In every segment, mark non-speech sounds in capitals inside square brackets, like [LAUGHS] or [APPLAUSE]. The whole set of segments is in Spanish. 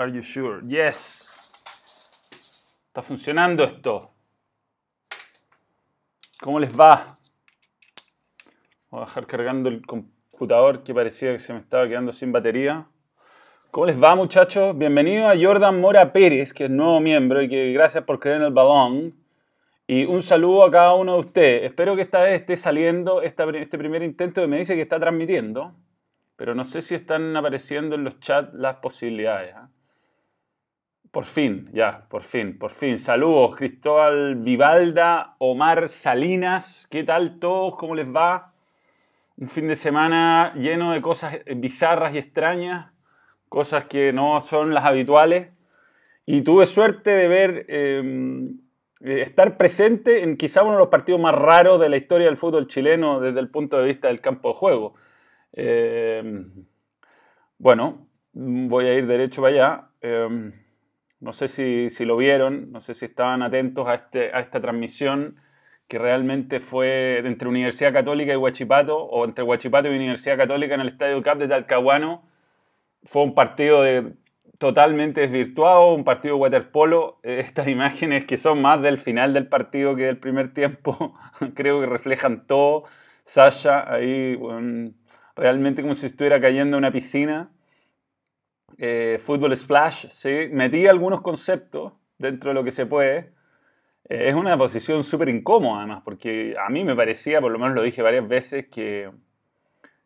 Are you sure? Yes. Está funcionando esto. ¿Cómo les va? Voy a dejar cargando el computador que parecía que se me estaba quedando sin batería. ¿Cómo les va muchachos? Bienvenido a Jordan Mora Pérez, que es nuevo miembro y que gracias por creer en el balón. Y un saludo a cada uno de ustedes. Espero que esta vez esté saliendo este primer intento que me dice que está transmitiendo. Pero no sé si están apareciendo en los chats las posibilidades. ¿ah? Por fin, ya, por fin, por fin. Saludos, Cristóbal Vivalda, Omar Salinas. ¿Qué tal todos? ¿Cómo les va? Un fin de semana lleno de cosas bizarras y extrañas, cosas que no son las habituales. Y tuve suerte de ver, em, estar presente en quizá uno de los partidos más raros de la historia del fútbol chileno desde el punto de vista del campo de juego. Em, bueno, voy a ir derecho para allá. Em, no sé si, lo vieron, no sé si estaban atentos a, este, a esta transmisión que realmente fue entre Universidad Católica y Huachipato, o entre Huachipato y Universidad Católica en el Estadio Cap de Talcahuano. Fue un partido de, totalmente desvirtuado, un partido de waterpolo. [LAUGHS] Estas imágenes que son más del final del partido que del primer tiempo, [LAUGHS] creo que reflejan todo. Sasha ahí, realmente como si estuviera cayendo en una piscina eh, fútbol splash, ¿sí? metí algunos conceptos dentro de lo que se puede. Eh, es una posición súper incómoda además, porque a mí me parecía, por lo menos lo dije varias veces, que,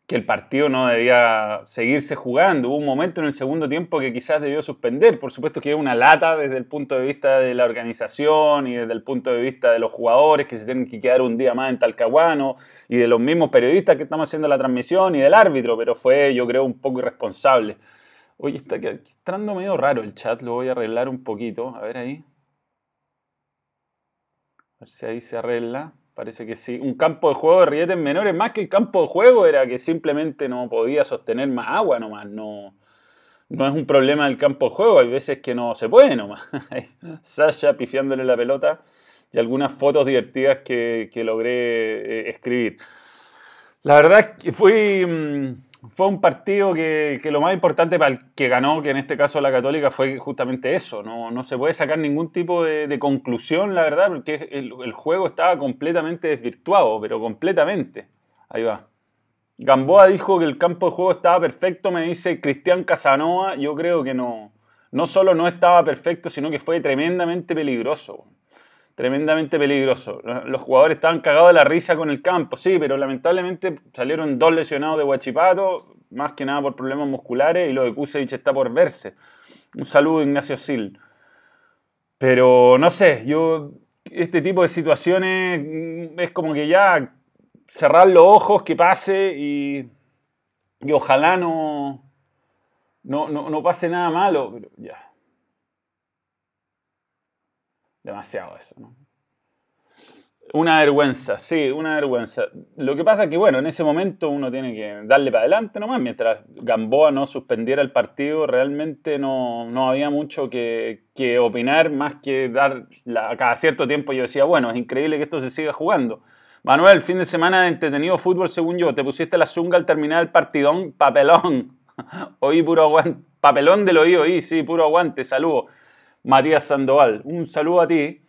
que el partido no debía seguirse jugando. Hubo un momento en el segundo tiempo que quizás debió suspender. Por supuesto que es una lata desde el punto de vista de la organización y desde el punto de vista de los jugadores que se tienen que quedar un día más en Talcahuano y de los mismos periodistas que estamos haciendo la transmisión y del árbitro, pero fue yo creo un poco irresponsable. Oye, está entrando medio raro el chat, lo voy a arreglar un poquito. A ver ahí. A ver si ahí se arregla. Parece que sí. Un campo de juego de rilletes menores, más que el campo de juego, era que simplemente no podía sostener más agua nomás. No, no es un problema del campo de juego, hay veces que no se puede nomás. [LAUGHS] Sasha pifiándole la pelota y algunas fotos divertidas que, logré eh, escribir. La verdad es que fui. Mm, fue un partido que, lo más importante para el que ganó, que en este caso la Católica, fue justamente eso. No, se puede sacar ningún tipo de, conclusión, la verdad, porque el, juego estaba completamente desvirtuado, pero completamente. Ahí va. Gamboa dijo que el campo de juego estaba perfecto, me dice Cristian Casanova. Yo creo que no. No solo no estaba perfecto, sino que fue tremendamente peligroso tremendamente peligroso. Los jugadores estaban cagados de la risa con el campo, sí, pero lamentablemente salieron dos lesionados de Huachipato, más que nada por problemas musculares, y lo de Kusevich está por verse. Un saludo, Ignacio Sil. Pero no sé, yo, este tipo de situaciones mm, es como que ya cerrar los ojos, que pase y, ojalá no, no, no, no pase nada malo, pero ya demasiado eso, ¿no? Una vergüenza, sí, una vergüenza. Lo que pasa es que, bueno, en ese momento uno tiene que darle para adelante nomás. Mientras Gamboa no suspendiera el partido, realmente no, no había mucho que, que, opinar, más que dar la, cada cierto tiempo. Yo decía, bueno, es increíble que esto se siga jugando. Manuel, fin de semana de entretenido fútbol, según yo. Te pusiste la zunga al terminar el partidón, papelón. [LAUGHS] Oí puro aguante. Papelón del oído, oí, sí, puro aguante. Saludos. Matías Sandoval. Un saludo a ti.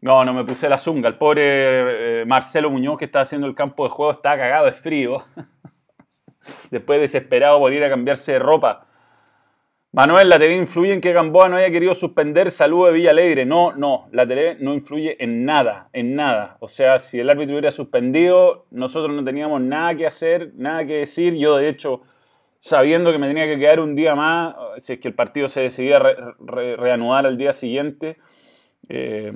No, no me puse la zunga. El pobre eh, Marcelo Muñoz que está haciendo el campo de juego está cagado de frío. [LAUGHS] Después desesperado por ir a cambiarse de ropa. Manuel, ¿la TV influye en que Gamboa no haya querido suspender saludo de Villa Alegre? No, no, la TV no influye en nada, en nada. O sea, si el árbitro hubiera suspendido, nosotros no teníamos nada que hacer, nada que decir. Yo, de hecho, sabiendo que me tenía que quedar un día más, si es que el partido se decidía reanudar al día siguiente. Eh,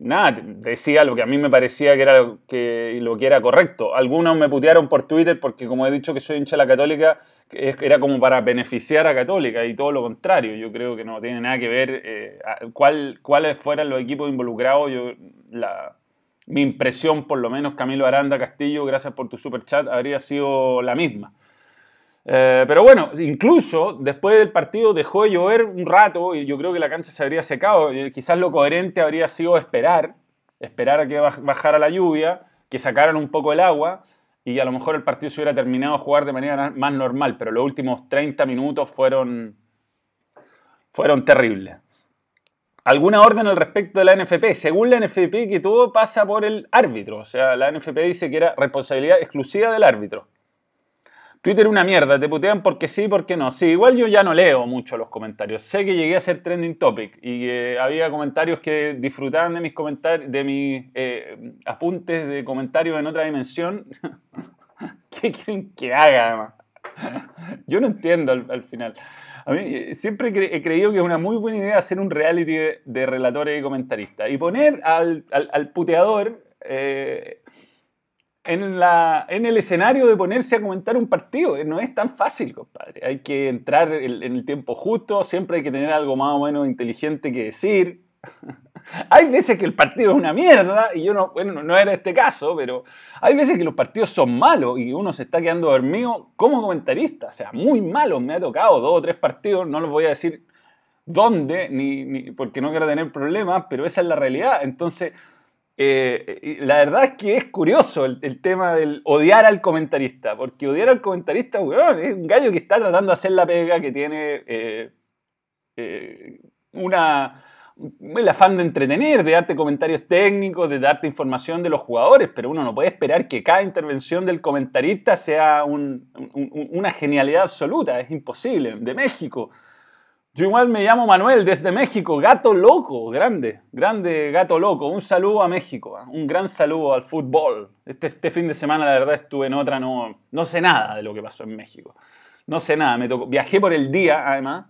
nada, decía lo que a mí me parecía que era que, lo que era correcto. Algunos me putearon por Twitter porque como he dicho que soy hincha de la católica, era como para beneficiar a católica y todo lo contrario. Yo creo que no tiene nada que ver eh, cuál, cuáles fueran los equipos involucrados. Yo, la, mi impresión, por lo menos Camilo Aranda Castillo, gracias por tu super chat, habría sido la misma. Eh, pero bueno, incluso después del partido dejó de llover un rato y yo creo que la cancha se habría secado. Quizás lo coherente habría sido esperar, esperar a que bajara la lluvia, que sacaran un poco el agua y a lo mejor el partido se hubiera terminado a jugar de manera más normal. Pero los últimos 30 minutos fueron, fueron terribles. ¿Alguna orden al respecto de la NFP? Según la NFP, que todo pasa por el árbitro. O sea, la NFP dice que era responsabilidad exclusiva del árbitro. Twitter una mierda, te putean porque sí, porque no. Sí, igual yo ya no leo mucho los comentarios. Sé que llegué a ser trending topic y que había comentarios que disfrutaban de mis comentarios, de mis eh, apuntes de comentarios en otra dimensión. [LAUGHS] ¿Qué quieren que haga, además? [LAUGHS] Yo no entiendo al, final. A mí eh, siempre he creído que es una muy buena idea hacer un reality de, relatores y comentaristas y poner al, puteador eh, en, la, en el escenario de ponerse a comentar un partido. No es tan fácil, compadre. Hay que entrar en el tiempo justo, siempre hay que tener algo más o menos inteligente que decir. [LAUGHS] hay veces que el partido es una mierda, y yo no, bueno, no era este caso, pero hay veces que los partidos son malos y uno se está quedando dormido como comentarista. O sea, muy malos. Me ha tocado dos o tres partidos, no los voy a decir dónde, ni, ni porque no quiero tener problemas, pero esa es la realidad. Entonces, eh, la verdad es que es curioso el, tema del odiar al comentarista, porque odiar al comentarista, es un gallo que está tratando de hacer la pega, que tiene eh, eh, una, el afán de entretener, de darte comentarios técnicos, de darte información de los jugadores, pero uno no puede esperar que cada intervención del comentarista sea una genialidad absoluta, es imposible. De México, yo igual me llamo Manuel desde México, gato loco, grande, grande gato loco. Un saludo a México, ¿ah? un gran saludo al fútbol. Este, este, fin de semana la verdad estuve en otra, no, no sé nada de lo que pasó en México. No sé nada, me tocó, viajé por el día además.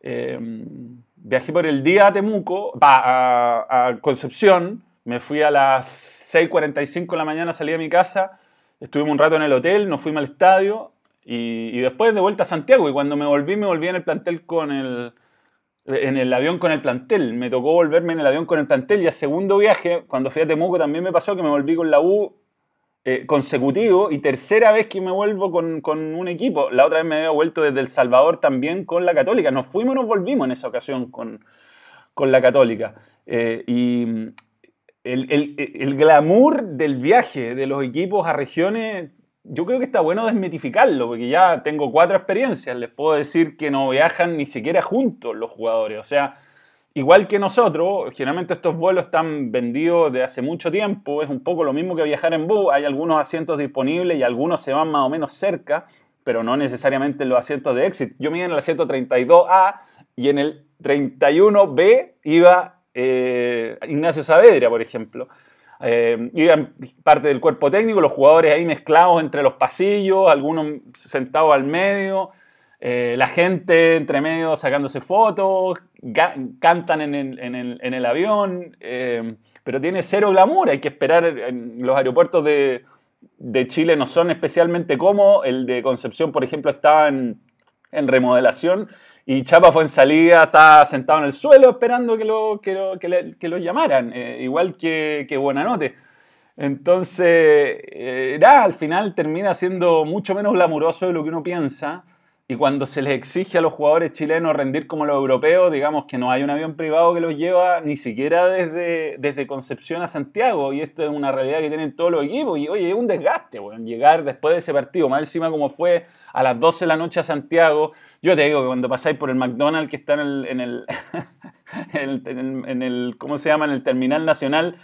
Em, viajé por el día a Temuco, a, a Concepción, me fui a las 6.45 de la mañana, salí de mi casa, estuvimos un rato en el hotel, nos fuimos al estadio y, después de vuelta a Santiago, y cuando me volví, me volví en el plantel con el, en el avión con el plantel. Me tocó volverme en el avión con el plantel y al segundo viaje, cuando fui a Temuco, también me pasó que me volví con la U eh, consecutivo y tercera vez que me vuelvo con, con, un equipo. La otra vez me había vuelto desde El Salvador también con la Católica. Nos fuimos y nos volvimos en esa ocasión con, con la Católica. Eh, y el, el, el, glamour del viaje de los equipos a regiones yo creo que está bueno desmitificarlo, porque ya tengo cuatro experiencias. Les puedo decir que no viajan ni siquiera juntos los jugadores. O sea, igual que nosotros, generalmente estos vuelos están vendidos de hace mucho tiempo. Es un poco lo mismo que viajar en bus. Hay algunos asientos disponibles y algunos se van más o menos cerca, pero no necesariamente los asientos de exit. Yo me iba en el asiento 32A y en el 31B iba eh, Ignacio Saavedra, por ejemplo. Eh, iban parte del cuerpo técnico, los jugadores ahí mezclados entre los pasillos, algunos sentados al medio, eh, la gente entre medio sacándose fotos, cantan en el, avión, eh, pero tiene cero glamour, hay que esperar, los aeropuertos de, Chile no son especialmente cómodos, el de Concepción, por ejemplo, estaba en remodelación y Chapa fue en salida, estaba sentado en el suelo esperando que lo, que lo, llamaran, eh, igual que, que Buenanote. Entonces, eh, al final termina siendo mucho menos glamuroso de lo que uno piensa. Y cuando se les exige a los jugadores chilenos rendir como los europeos, digamos que no hay un avión privado que los lleva ni siquiera desde, desde Concepción a Santiago. Y esto es una realidad que tienen todos los equipos. Y oye, es un desgaste, bueno, llegar después de ese partido, más encima como fue a las 12 de la noche a Santiago. Yo te digo que cuando pasáis por el McDonald's que está en el, en el, [LAUGHS] en el, ¿cómo se llama? En el Terminal Nacional,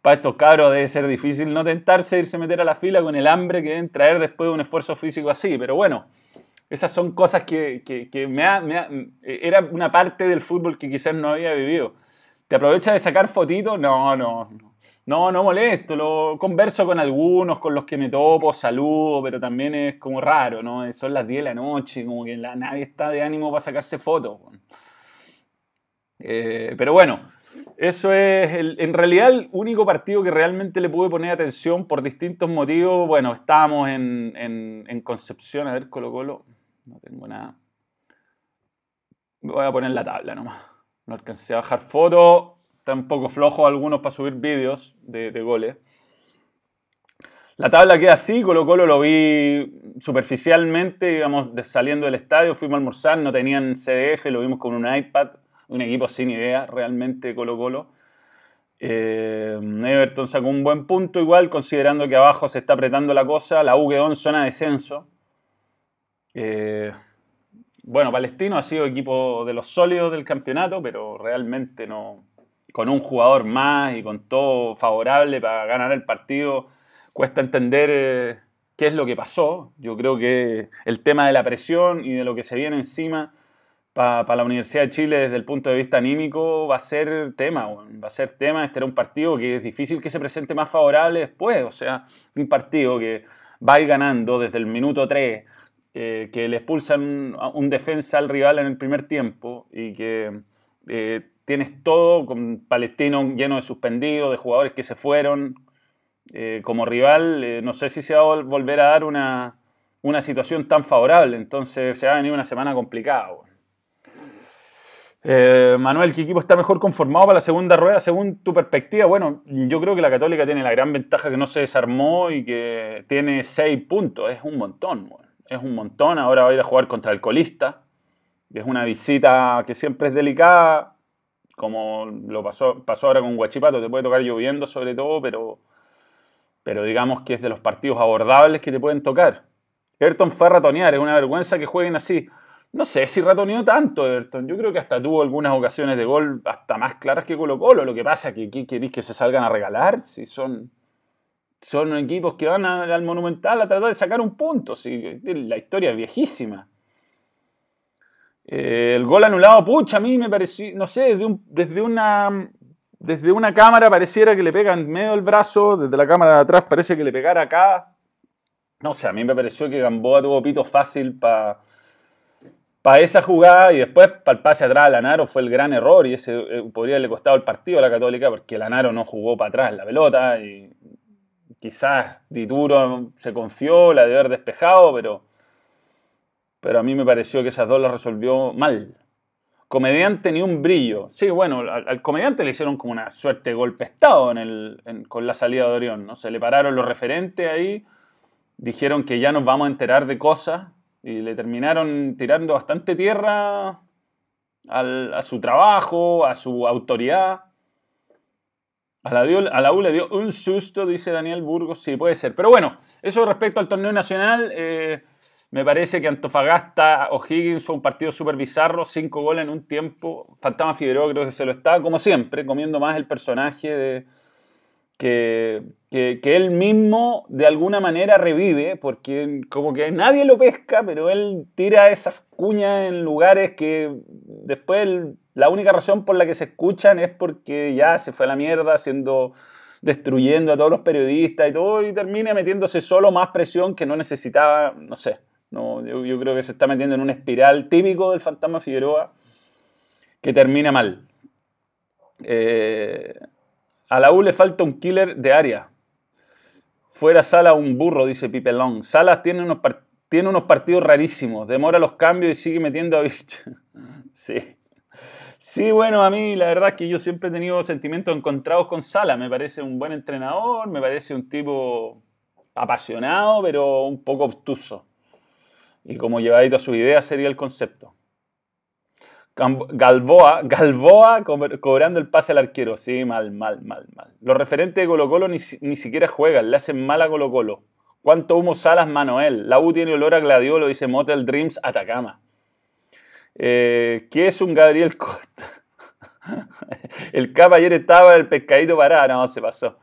para estos cabros debe ser difícil no tentarse irse a meter a la fila con el hambre que deben traer después de un esfuerzo físico así. Pero bueno. Esas son cosas que, que, me, era una parte del fútbol que quizás no había vivido. ¿Te aprovechas de sacar fotitos? No, no, no. No, no molesto, lo converso con algunos, con los que me topo, saludo, pero también es como raro, ¿no? Son las 10 de la noche, como que la, nadie está de ánimo para sacarse fotos. Eh, pero bueno, eso es, en realidad el único partido que realmente le pude poner atención por distintos motivos, bueno, estábamos en, en, Concepción, a ver, Colo Colo, no tengo nada. Voy a poner la tabla nomás. No alcancé a bajar fotos. Está un poco flojo algunos para subir vídeos de, goles. La tabla queda así, Colo Colo lo vi superficialmente, íbamos saliendo del estadio, fuimos a almorzar, no tenían CDF, lo vimos con un iPad, un equipo sin idea realmente Colo Colo. Eh, Everton sacó un buen punto igual, considerando que abajo se está apretando la cosa, la U quedó zona de descenso, eh, Bueno, Palestino ha sido equipo de los sólidos del campeonato, pero realmente no. Con un jugador más y con todo favorable para ganar el partido, cuesta entender eh, qué es lo que pasó. Yo creo que el tema de la presión y de lo que se viene encima para la Universidad de Chile desde el punto de vista anímico va a ser tema, va a ser tema. Este era un partido que es difícil que se presente más favorable después, o sea, un partido que va a ir ganando desde el minuto 3 eh, que le expulsan un defensa al rival en el primer tiempo y que eh, tienes todo con Palestino lleno de suspendidos, de jugadores que se fueron. Eh, como rival, no sé si se va a volver a dar una, una, situación tan favorable, entonces se va a venir una semana complicada. Manuel, ¿qué equipo está mejor conformado para la segunda rueda según tu perspectiva? Bueno, yo creo que la Católica tiene la gran ventaja que no se desarmó y que tiene seis puntos, es un montón. Es un montón. Ahora va a ir a jugar contra el colista. Es una visita que siempre es delicada, como lo pasó, pasó ahora con Guachipato. Te puede tocar lloviendo sobre todo, pero, pero digamos que es de los partidos abordables que te pueden tocar. Everton fue a es una vergüenza que jueguen así. No sé si ratoneó tanto Everton. Yo creo que hasta tuvo algunas ocasiones de gol hasta más claras que Colo Colo. Lo que pasa es que ¿qué queréis que se salgan a regalar? Si son son equipos que van al Monumental a tratar de sacar un punto. la historia es viejísima. Eh, el gol anulado, pucha, a mí me pareció, no sé, desde, una, desde una cámara pareciera que le pega en medio del brazo, desde la cámara de atrás parece que le pegara acá. No sé, a mí me pareció que Gamboa tuvo pito fácil para para esa jugada y después para el pase atrás a Lanaro fue el gran error y ese eh, podría haberle costado el partido a la Católica porque Lanaro no jugó para atrás la pelota y quizás Dituro se confió, la de haber despejado, pero, pero a mí me pareció que esas dos las resolvió mal. Comediante ni un brillo. Sí, bueno, al, comediante le hicieron como una suerte de golpe estado con la salida de Orión. ¿no? Se le pararon los referentes ahí, dijeron que ya nos vamos a enterar de cosas y le terminaron tirando bastante tierra a su trabajo, a su autoridad. A la, U le dio un susto, dice Daniel Burgos. Sí, puede ser. Pero bueno, eso respecto al torneo nacional. Eh, me parece que Antofagasta O'Higgins fue un partido súper bizarro. Cinco goles en un tiempo. Fantasma Figueroa creo que se lo está, como siempre, comiendo más el personaje de, que, que, él mismo de alguna manera revive, porque como que nadie lo pesca, pero él tira esas cuñas en lugares que después la única razón por la que se escuchan es porque ya se fue a la mierda haciendo destruyendo a todos los periodistas y todo, y termina metiéndose solo más presión que no necesitaba, no sé. No, yo, creo que se está metiendo en una espiral típico del fantasma Figueroa que termina mal. Eh, a la U le falta un killer de área. Fuera Sala un burro, dice Pipe Long. Salas tiene unos, tiene unos partidos rarísimos. Demora los cambios y sigue metiendo a bicho. [LAUGHS] sí. Sí, bueno, a mí la verdad es que yo siempre he tenido sentimientos encontrados con Sala. Me parece un buen entrenador, me parece un tipo apasionado, pero un poco obtuso. Y como llevadito a su idea sería el concepto. Galboa, Galboa cobrando el pase al arquero. Sí, mal, mal, mal, mal. Los referentes de Colo Colo ni, siquiera juegan, le hacen mal a Colo Colo. ¿Cuánto humo salas Manuel? La U tiene olor a gladiolo, dice Motel Dreams Atacama. Eh, ¿Qué es un Gabriel [LAUGHS] Costa? el capa ayer estaba el pescadito parado, no, se pasó.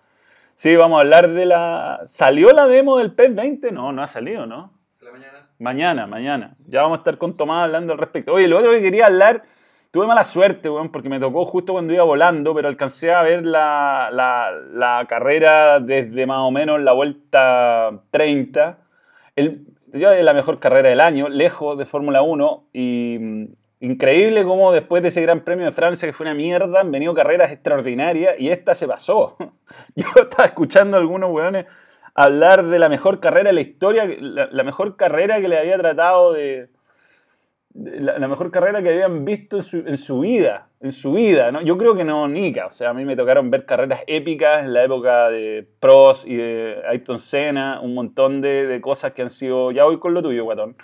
Sí, vamos a hablar de la... ¿Salió la demo del PES 20? No, no ha salido, ¿no? Mañana. Mañana, mañana. Ya vamos a estar con Tomás hablando al respecto. Oye, lo otro que quería hablar, tuve mala suerte, weón, porque me tocó justo cuando iba volando, pero alcancé a ver la, la, la carrera desde más o menos la vuelta 30. El, yo la mejor carrera del año, lejos de Fórmula 1 y mm, increíble cómo después de ese Gran Premio de Francia que fue una mierda, han venido carreras extraordinarias y esta se pasó. [LAUGHS] Yo estaba escuchando a algunos weones hablar de la mejor carrera de la historia, la mejor carrera que le había tratado de, la, mejor carrera que habían visto en su, vida, en su vida, ¿no? Yo creo que no, Nika, o sea, a mí me tocaron ver carreras épicas en la época de Prost y de Ayrton Senna, un montón de, cosas que han sido, ya voy con lo tuyo, guatón.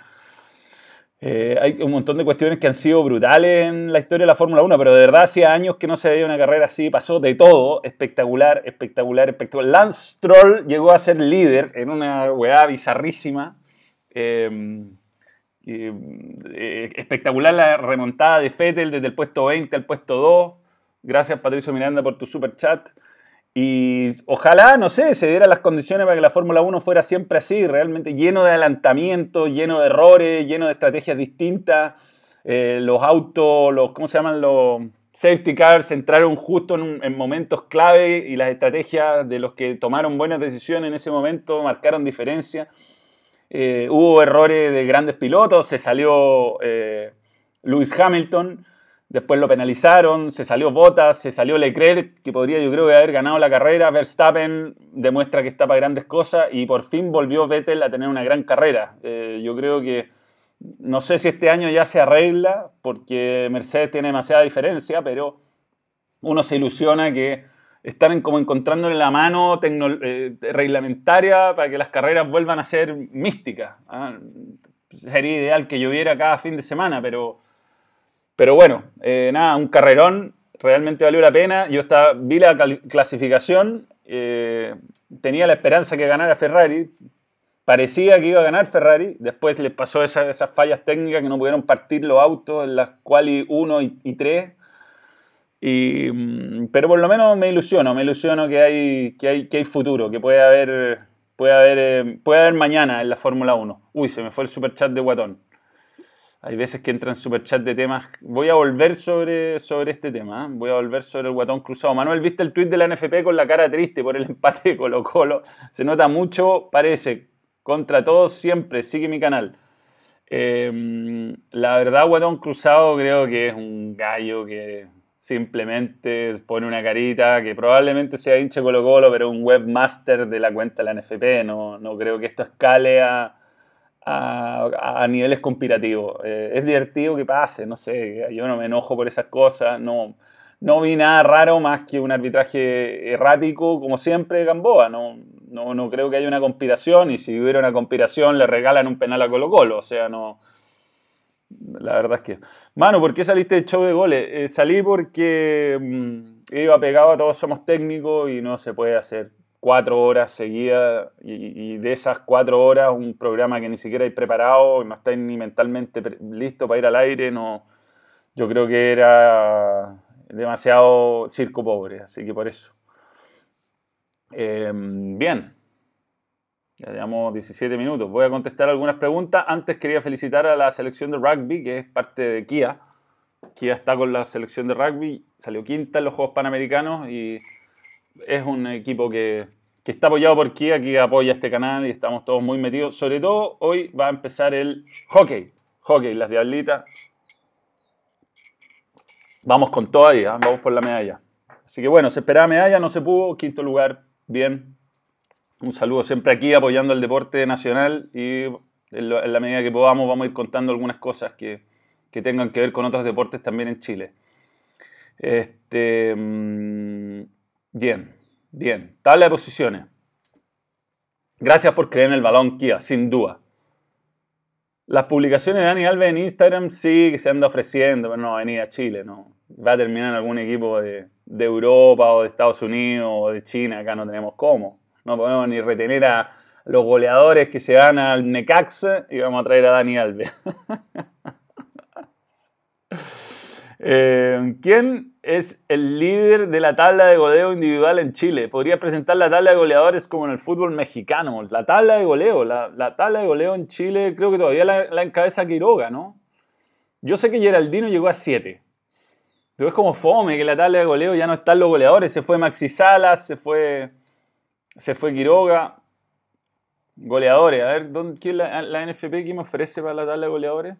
Eh, hay un montón de cuestiones que han sido brutales en la historia de la Fórmula 1, pero de verdad hacía años que no se veía una carrera así, pasó de todo, espectacular, espectacular, espectacular. Lance Stroll llegó a ser líder en una weá bizarrísima. Eh, eh, espectacular la remontada de Fettel desde el puesto 20 al puesto 2. Gracias Patricio Miranda por tu super chat. Y ojalá, no sé, se dieran las condiciones para que la Fórmula 1 fuera siempre así, realmente lleno de adelantamiento, lleno de errores, lleno de estrategias distintas. Eh, los autos, los, ¿cómo se llaman? Los safety cars entraron justo en, momentos clave y las estrategias de los que tomaron buenas decisiones en ese momento marcaron diferencia. Eh, hubo errores de grandes pilotos, se salió eh, Lewis Hamilton Después lo penalizaron, se salió Bottas, se salió Leclerc, que podría yo creo haber ganado la carrera. Verstappen demuestra que está para grandes cosas y por fin volvió Vettel a tener una gran carrera. Eh, yo creo que no sé si este año ya se arregla porque Mercedes tiene demasiada diferencia, pero uno se ilusiona que están como encontrándole la mano eh, reglamentaria para que las carreras vuelvan a ser místicas. ¿ah? Sería ideal que lloviera cada fin de semana, pero pero bueno, eh, nada, un carrerón, realmente valió la pena. Yo estaba, vi la clasificación, eh, tenía la esperanza que ganara Ferrari, parecía que iba a ganar Ferrari, después les pasó esas, fallas técnicas que no pudieron partir los autos en las cuales 1 y 3. Mm, pero por lo menos me ilusiono, me ilusiono que hay, que hay, que hay futuro, que puede haber, puede, haber, eh, puede haber mañana en la Fórmula 1. Uy, se me fue el super chat de Guatón. Hay veces que entran chat de temas. Voy a volver sobre, sobre este tema. ¿eh? Voy a volver sobre el guatón cruzado. Manuel, ¿viste el tuit de la NFP con la cara triste por el empate de Colo Colo? Se nota mucho, parece. Contra todos siempre. Sigue mi canal. Em, la verdad, guatón cruzado creo que es un gallo que simplemente pone una carita que probablemente sea hinche Colo Colo, pero un webmaster de la cuenta de la NFP. No, no creo que esto escale a a, niveles conspirativos. Eh, es divertido que pase, no sé, yo no me enojo por esas cosas, no, no vi nada raro más que un arbitraje errático, como siempre, de Gamboa. No, no, no, creo que haya una conspiración y si hubiera una conspiración le regalan un penal a Colo Colo, o sea, no... La verdad es que... Mano, ¿por qué saliste del show de goles? Eh, salí porque mm, iba pegado a todos somos técnicos y no se puede hacer cuatro horas seguidas y, de esas cuatro horas un programa que ni siquiera hay preparado, no estáis ni mentalmente listo para ir al aire, no, yo creo que era demasiado circo pobre, así que por eso. Em, bien, ya llevamos 17 minutos. Voy a contestar algunas preguntas. Antes quería felicitar a la selección de rugby, que es parte de Kia. Kia está con la selección de rugby, salió quinta en los Juegos Panamericanos y es un equipo que, está apoyado por Kia, que apoya este canal y estamos todos muy metidos. Sobre todo hoy va a empezar el hockey. Hockey, las diablitas. Vamos con todo ahí, ¿ah? vamos por la medalla. Así que bueno, se esperaba medalla, no se pudo. Quinto lugar, bien. Un saludo siempre aquí apoyando el deporte nacional y en, la medida que podamos vamos a ir contando algunas cosas que, que tengan que ver con otros deportes también en Chile. Este, mm, Bien, bien. Tabla de posiciones. Gracias por creer en el balón Kia, sin duda. Las publicaciones de Dani Alves en Instagram sí que se anda ofreciendo, pero no va a venir a Chile, no. Va a terminar en algún equipo de, Europa o de Estados Unidos o de China, acá no tenemos cómo. No podemos ni retener a los goleadores que se van al Necax y vamos a traer a Dani Alves. [LAUGHS] Eh, ¿Quién es el líder de la tabla de goleo individual en Chile. Podría presentar la tabla de goleadores como en el fútbol mexicano. La tabla de goleo, la, tabla de goleo en Chile creo que todavía la, encabeza Quiroga, ¿no? Yo sé que Geraldino llegó a 7. Pero es como fome que la tabla de goleo ya no están los goleadores. Se fue Maxi Salas, se fue, se fue Quiroga. Goleadores, a ver, ¿dónde, ¿quién la, la NFP que me ofrece para la tabla de goleadores?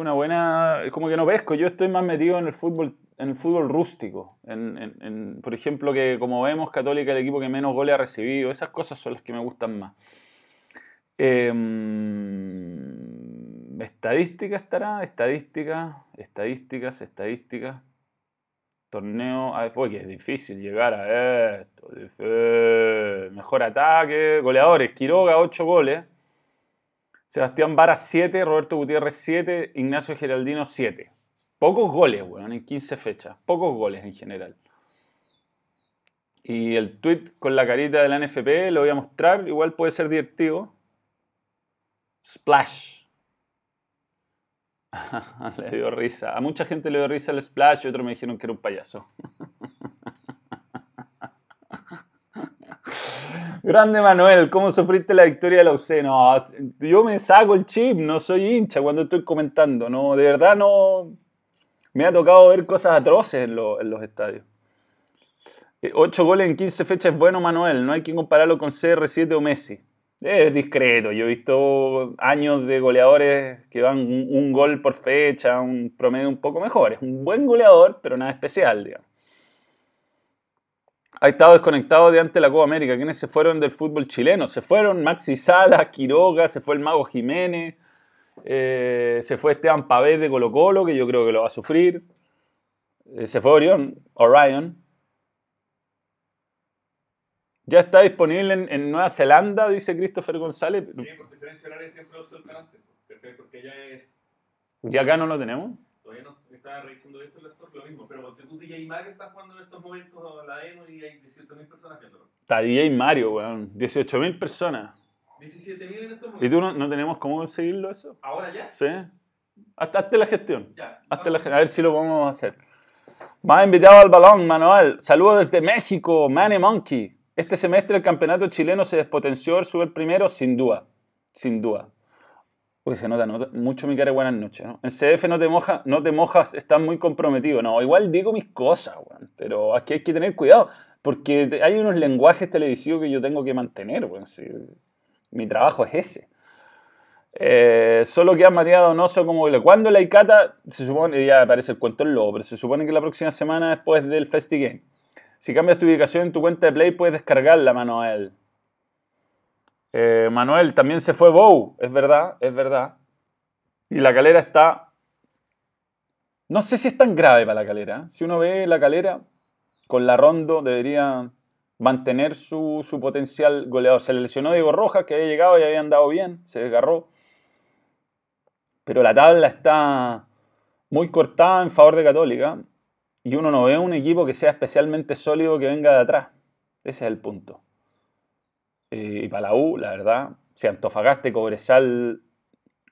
Una buena. Como que no pesco. Yo estoy más metido en el fútbol, en el fútbol rústico. En, por ejemplo, que como vemos, Católica el equipo que menos goles ha recibido. Esas cosas son las que me gustan más. Em, estadística estará, estadística, estadísticas, estadísticas. Torneo, a ver, que es difícil llegar a esto. Mejor ataque, goleadores, Quiroga 8 goles. Sebastián Vara 7, Roberto Gutiérrez 7, Ignacio Geraldino 7. Pocos goles, weón, en 15 fechas. Pocos goles en general. Y el tweet con la carita de la NFP lo voy a mostrar. Igual puede ser divertido. Splash. [LAUGHS] le dio risa. A mucha gente le dio risa el Splash y otros me dijeron que era un payaso. [LAUGHS] Grande Manuel, ¿cómo sufriste la victoria de la UC? No, yo me saco el chip, no soy hincha cuando estoy comentando. No, de verdad no. Me ha tocado ver cosas atroces en, los estadios. 8 eh, goles en 15 fechas es bueno, Manuel. No hay que compararlo con CR7 o Messi. Es discreto. Yo he visto años de goleadores que van un, gol por fecha, un promedio un poco mejor. Es un buen goleador, pero nada especial, digamos. Ha estado desconectado de ante la Copa América. ¿Quiénes se fueron del fútbol chileno? Se fueron Maxi Sala, Quiroga, se fue el Mago Jiménez, eh, se fue Esteban Pavés de Colo Colo, que yo creo que lo va a sufrir. Eh, se fue Orión, Orion. Ya está disponible en, Nueva Zelanda, dice Christopher González. Sí, por diferencia horaria siempre canal, porque ya es... ¿Y acá no lo tenemos? Estaba revisando esto el Sport, lo mismo, pero tú DJ Mario está jugando en estos momentos la ENO y hay 18.000 personas viéndolo. Está DJ Mario, weón, 18.000 personas. 17.000 en estos momentos. ¿Y tú no, no, tenemos cómo conseguirlo eso? ¿Ahora ya? Sí. Hazte la gestión. Ya. Hazte la, a ver si lo podemos hacer. Más invitado al balón, Manuel. Saludos desde México, Manny Monkey. Este semestre el campeonato chileno se despotenció al subir primero, sin duda. Sin duda. Uy, se nota, mucho mi cara buenas noches, ¿no? En CF no te, moja, no te mojas, estás muy comprometido. No, igual digo mis cosas, weón, pero aquí hay que tener cuidado, porque hay unos lenguajes televisivos que yo tengo que mantener, weón. mi trabajo es ese. Eh, solo queda Matías Donoso como cuando la ICATA, se supone, ya aparece el cuento el lobo, pero se supone que la próxima semana después del FestiGame. Si cambias tu ubicación en tu cuenta de Play, puedes descargarla, Manuel. Eh, Manuel, también se fue Bow, es verdad, es verdad. Y la calera está... No sé si es tan grave para la calera. Si uno ve la calera, con la Rondo debería mantener su, potencial goleador. Se le lesionó Diego Rojas, que había llegado y había andado bien, se desgarró. Pero la tabla está muy cortada en favor de Católica. Y uno no ve un equipo que sea especialmente sólido que venga de atrás. Ese es el punto. Y para la U, la verdad, si Antofagasta y Cobresal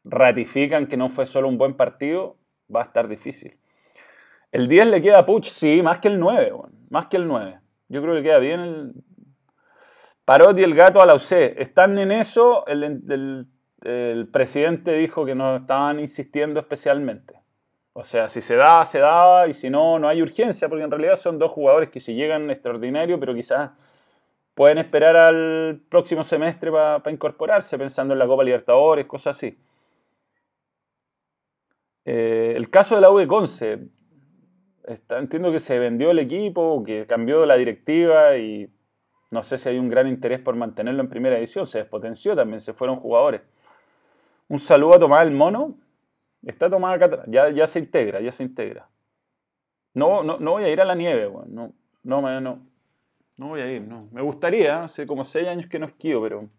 ratifican que no fue solo un buen partido, va a estar difícil. El 10 le queda a Puch, sí, más que el 9, más que el 9. Yo creo que queda bien el... Parot y el gato a la UC. Están en eso, el, el presidente dijo que no estaban insistiendo especialmente. O sea, si se da, se da, y si no, no hay urgencia, porque en realidad son dos jugadores que si llegan extraordinario, pero quizás pueden esperar al próximo semestre para incorporarse, pensando en la Copa Libertadores, cosas así. Eh, el caso de la U de Conce, entiendo que se vendió el equipo, que cambió la directiva y no sé si hay un gran interés por mantenerlo en primera edición, se despotenció también, se fueron jugadores. Un saludo a Tomás el Mono, está Tomás acá ya, ya se integra, ya se integra. No, no, no voy a ir a la nieve, no, no, no, no voy a ir, no. Me gustaría, hace como seis años que no esquío, pero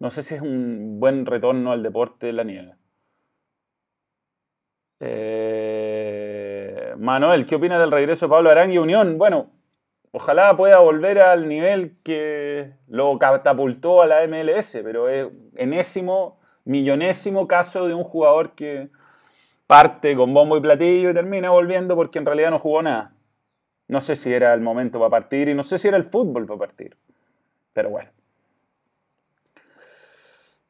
no sé si es un buen retorno al deporte de la nieve. Eh, Manuel, ¿qué opinas del regreso de Pablo Arangui Unión? Bueno, ojalá pueda volver al nivel que lo catapultó a la MLS, pero es enésimo, millonésimo caso de un jugador que parte con bombo y platillo y termina volviendo porque en realidad no jugó nada. No sé si era el momento para partir y no sé si era el fútbol para partir. Pero bueno.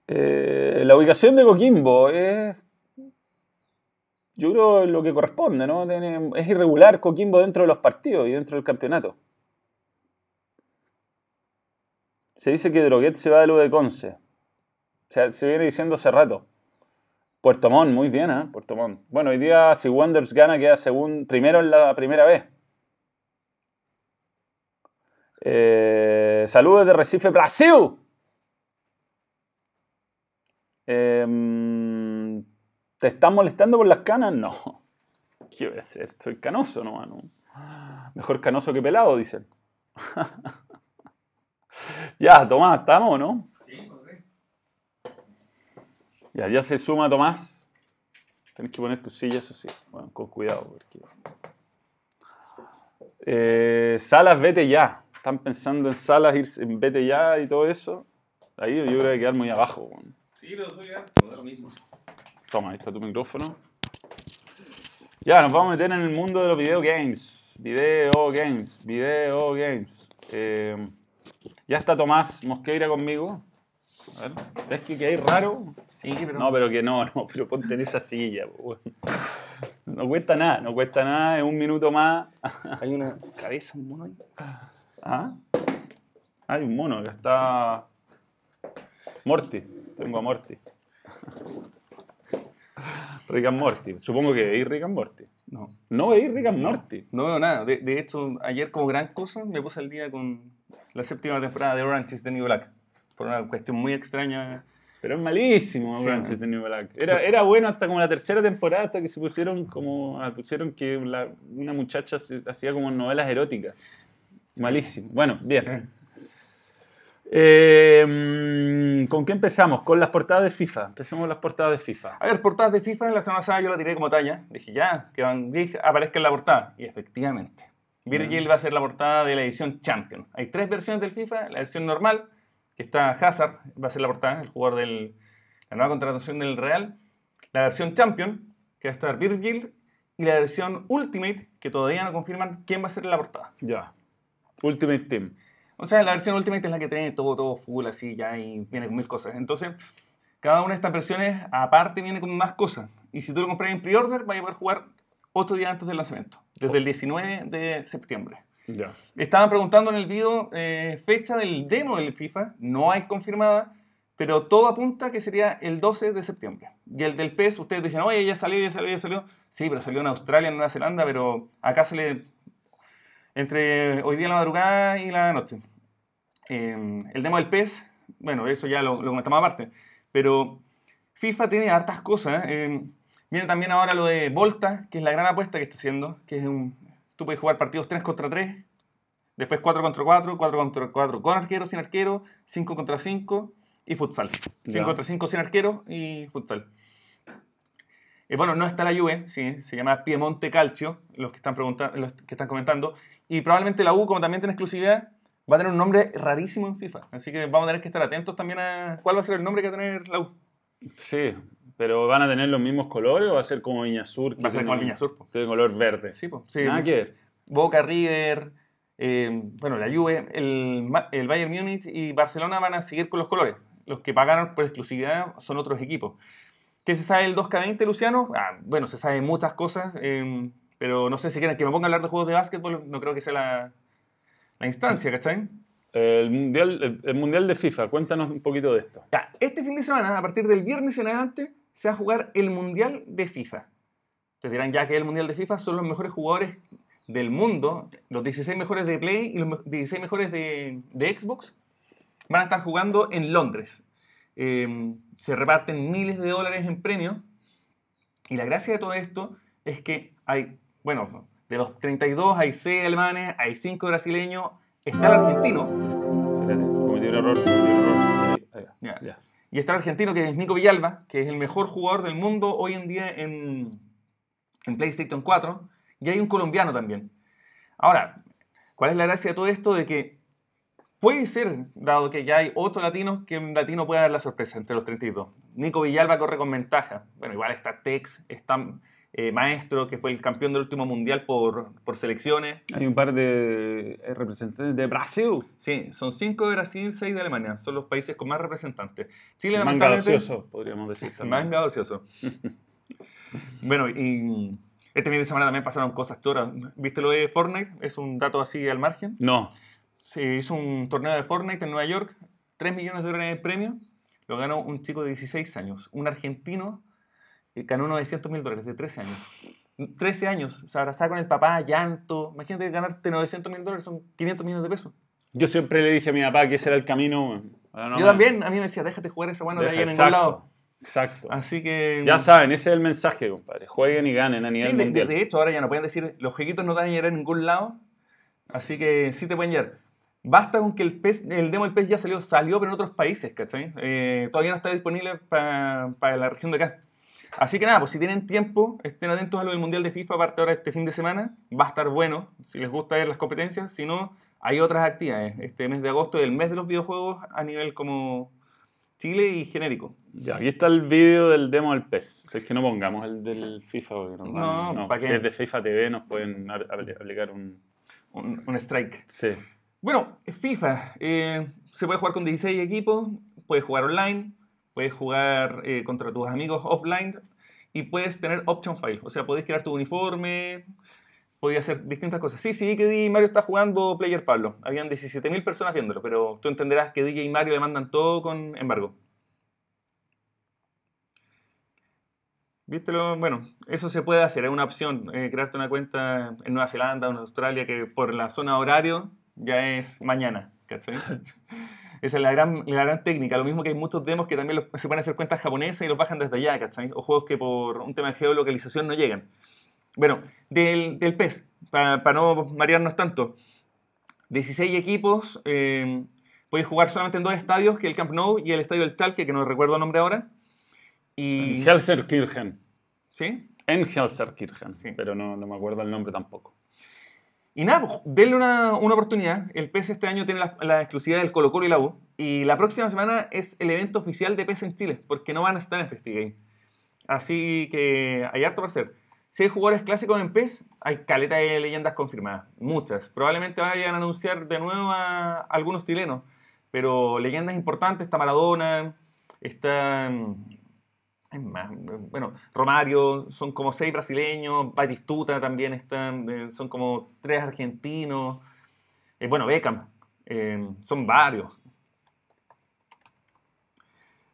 Eh, la ubicación de Coquimbo es. Yo creo lo que corresponde, ¿no? es irregular Coquimbo dentro de los partidos y dentro del campeonato. Se dice que Droguet se va de lo de Conce. O sea, se viene diciendo hace rato. Puerto Montt, muy bien, ¿eh? Puerto Montt. Bueno, hoy día si Wanderers gana queda según, primero en la primera vez. Eh, saludos de Recife, Brasil. Em, ¿Te están molestando por las canas? No. [LAUGHS] ¿Qué voy a hacer? Canoso, no, mano. Mejor canoso que pelado, dicen. [LAUGHS] ya, Tomás, ¿estamos no? Sí, Ya, ya se suma Tomás. Tienes que poner tu silla, eso sí. Bueno, con cuidado. Porque... Eh, Salas, vete ya están pensando en salas, irse, en vete ya y todo eso, ahí yo creo que quedar muy abajo. Sí, pero soy harto, da lo mismo. Toma, ahí está tu micrófono. Ya, nos vamos a meter en el mundo de los video games. Video games, video games. Eh, ya está Tomás Mosqueira conmigo. A ver, ¿ves que, que hay raro? Sí, pero. No, pero que no, no, pero ponte en esa silla. No cuesta nada, no cuesta nada, es un minuto más. Hay una cabeza, un mono ahí. ¿Ah? Hay un mono, acá está. Morty, tengo a Morty. Rick and Morty, supongo que veis Rick and Morty. No. ¿No veis Rick and Morty? No veo nada. De, de hecho, ayer, como gran cosa, me puse al día con la séptima temporada de Orange is the New Black. Por una cuestión muy extraña. Pero es malísimo, Sí. Orange is the New Black. Era, era bueno hasta como la tercera temporada, hasta que se pusieron como. pusieron que la- una muchacha hacía como novelas eróticas. Malísimo. Bueno, bien. Eh, mm, ¿Con qué empezamos? Con las portadas de FIFA. Empecemos con las portadas de FIFA. A ver, portadas de FIFA, la semana pasada yo la tiré como talla. Dije, ya, que Van Dijk aparezca en la portada. Y efectivamente, Virgil va a ser la portada de la edición Champion. Hay tres versiones del FIFA. La versión normal, que está Hazard, va a ser la portada, el jugador de la nueva contratación del Real. La versión Champion, que va a estar Virgil. Y la versión Ultimate, que todavía no confirman quién va a ser la portada. Ya. Ultimate Team. O sea, la versión Ultimate es la que tiene todo, todo full así ya y viene con mil cosas. Entonces, cada una de estas versiones aparte viene con más cosas. Y si tú lo compras en pre-order, vas a poder jugar 8 días antes del lanzamiento, desde el 19 de septiembre. Ya. Estaban preguntando en el video eh, fecha del demo del FIFA, no hay confirmada, pero todo apunta que sería el 12 de septiembre. Y el del PES, ustedes dicen, oye, ya salió, ya salió, ya salió. Sí, pero salió en Australia, en Nueva Zelanda, pero acá sale entre hoy día la madrugada y la noche. Eh, el demo del PES, bueno, eso ya lo, lo comentamos aparte, pero FIFA tiene hartas cosas. eh, viene también ahora lo de Volta, que es la gran apuesta que está haciendo, que es un... Tú puedes jugar partidos 3 contra 3, después 4 contra 4, 4 contra 4 con arquero, sin arquero, 5 contra 5 y futsal. 5 Ya. contra 5 sin arquero y futsal. Eh, bueno, no está la Juve, sí, se llama Piemonte Calcio, los que están preguntando, los que están comentando, y probablemente la U, como también tiene exclusividad, va a tener un nombre rarísimo en FIFA, así que vamos a tener que estar atentos también a cuál va a ser el nombre que va a tener la U. Sí, pero ¿van a tener los mismos colores o va a ser como Viña Sur? que Va a ser como el Viña Sur, po. Tiene color verde. Sí, po, sí. Nada que ver. Boca, River, eh, bueno, la Juve, el, el Bayern Múnich y Barcelona van a seguir con los colores. Los que pagaron por exclusividad son otros equipos. ¿Qué se sabe del 2K20, Luciano? Ah, bueno, se sabe muchas cosas, eh, pero no sé si quieren que me ponga a hablar de juegos de básquetbol, no creo que sea la, la instancia, ¿cachai? El mundial, el, mundial de FIFA, cuéntanos un poquito de esto. Ya, este fin de semana, a partir del viernes en adelante, se va a jugar el Mundial de FIFA. Ustedes dirán ya que el Mundial de FIFA son los mejores jugadores del mundo, los 16 mejores de Play y los me- 16 mejores de, de Xbox, van a estar jugando en Londres. Eh, se reparten miles de dólares en premios. Y la gracia de todo esto es que hay, bueno, de los 32 hay 6 alemanes, hay 5 brasileños, está el argentino, cometí un error, cometí un error. Ahí, ya. Y está el argentino que es Nico Villalba, que es el mejor jugador del mundo hoy en día en, en PlayStation 4. Y hay un colombiano también. Ahora, ¿cuál es la gracia de todo esto? De que puede ser, dado que ya hay otros latinos, que un latino pueda dar la sorpresa entre los 32. Nico Villalba corre con ventaja. Bueno, igual está Tex, está eh, Maestro, que fue el campeón del último mundial por, por selecciones. Hay un par de eh, representantes de Brasil. Sí, son 5 de Brasil, 6 de Alemania. Son los países con más representantes. Chile, Manga ocioso, podríamos decir [LAUGHS] también. Manga ocioso. [LAUGHS] bueno, y este fin de semana también pasaron cosas choras. ¿Viste lo de Fortnite? Es un dato así al margen. No. Se hizo un torneo de Fortnite en Nueva York, 3 millones de dólares de premio. Lo ganó un chico de 16 años. Un argentino eh, ganó 900 mil dólares de 13 años. 13 años, se abrazaba con el papá, llanto. Imagínate ganarte 900 mil dólares, son 500 millones de pesos. Yo siempre le dije a mi papá que ese era el camino. no Yo también, a mí me decía, déjate jugar esa bueno de ahí en ningún lado. Exacto. Así que. Ya saben, ese es el mensaje, compadre. Jueguen y ganen a nivel Sí, de, de- mundial. de hecho, ahora ya no pueden decir, los jueguitos no te van a llegar a ningún lado, así que sí te pueden llegar. Basta con que el, el demo del PES ya salió, salió pero en otros países, ¿cachai? Eh, todavía no está disponible para la región de acá. Así que nada, pues si tienen tiempo, estén atentos a lo del Mundial de FIFA, aparte ahora este fin de semana, va a estar bueno, si les gusta ver las competencias, si no, hay otras actividades. Este mes de agosto es el mes de los videojuegos a nivel como Chile y genérico. Ya, aquí está el vídeo del demo del PES. Si es que no pongamos el del FIFA, porque nos van- No, ¿pa' qué? Si es de FIFA TV nos pueden aplicar un... Un, un strike. Sí. Bueno, FIFA. eh, se puede jugar con 16 equipos, puedes jugar online, puedes jugar eh, contra tus amigos offline y puedes tener option file. O sea, podéis crear tu uniforme, podéis hacer distintas cosas. Sí, sí, que DJ Mario está jugando Player Pablo. Habían 17.000 personas viéndolo, pero tú entenderás que DJ Mario le mandan todo con embargo. ¿Vístelo? Bueno, eso se puede hacer, es una opción. eh, crearte una cuenta en Nueva Zelanda o en Australia que por la zona horario ya es mañana, ¿cachai? [LAUGHS] Esa es la gran, la gran técnica. Lo mismo que hay muchos demos que también los- se pueden hacer cuentas japonesas y los bajan desde allá, ¿cachai? O juegos que por un tema de geolocalización no llegan. Bueno, del, del PES, para no marearnos tanto. 16 equipos, eh, podéis jugar solamente en dos estadios, que el Camp Nou y el estadio del Chalke, que no recuerdo el nombre ahora. Y... En Helserkirchen. ¿Sí? En Helserkirchen. Sí. Pero no, no me acuerdo el nombre tampoco. Y nada, pues, denle una, una oportunidad. El PES este año tiene la, la exclusividad del Colo Colo y la U. Y la próxima semana es el evento oficial de PES en Chile, porque no van a estar en FestiGame. Así que hay harto para hacer. Si hay jugadores clásicos en PES, hay caleta de leyendas confirmadas. Muchas. Probablemente vayan a anunciar de nuevo a algunos chilenos. Pero leyendas importantes, está Maradona, está... Es más, bueno, Romario, son como seis brasileños, Batistuta también están, eh, son como tres argentinos, eh, bueno, Beckham, eh, son varios.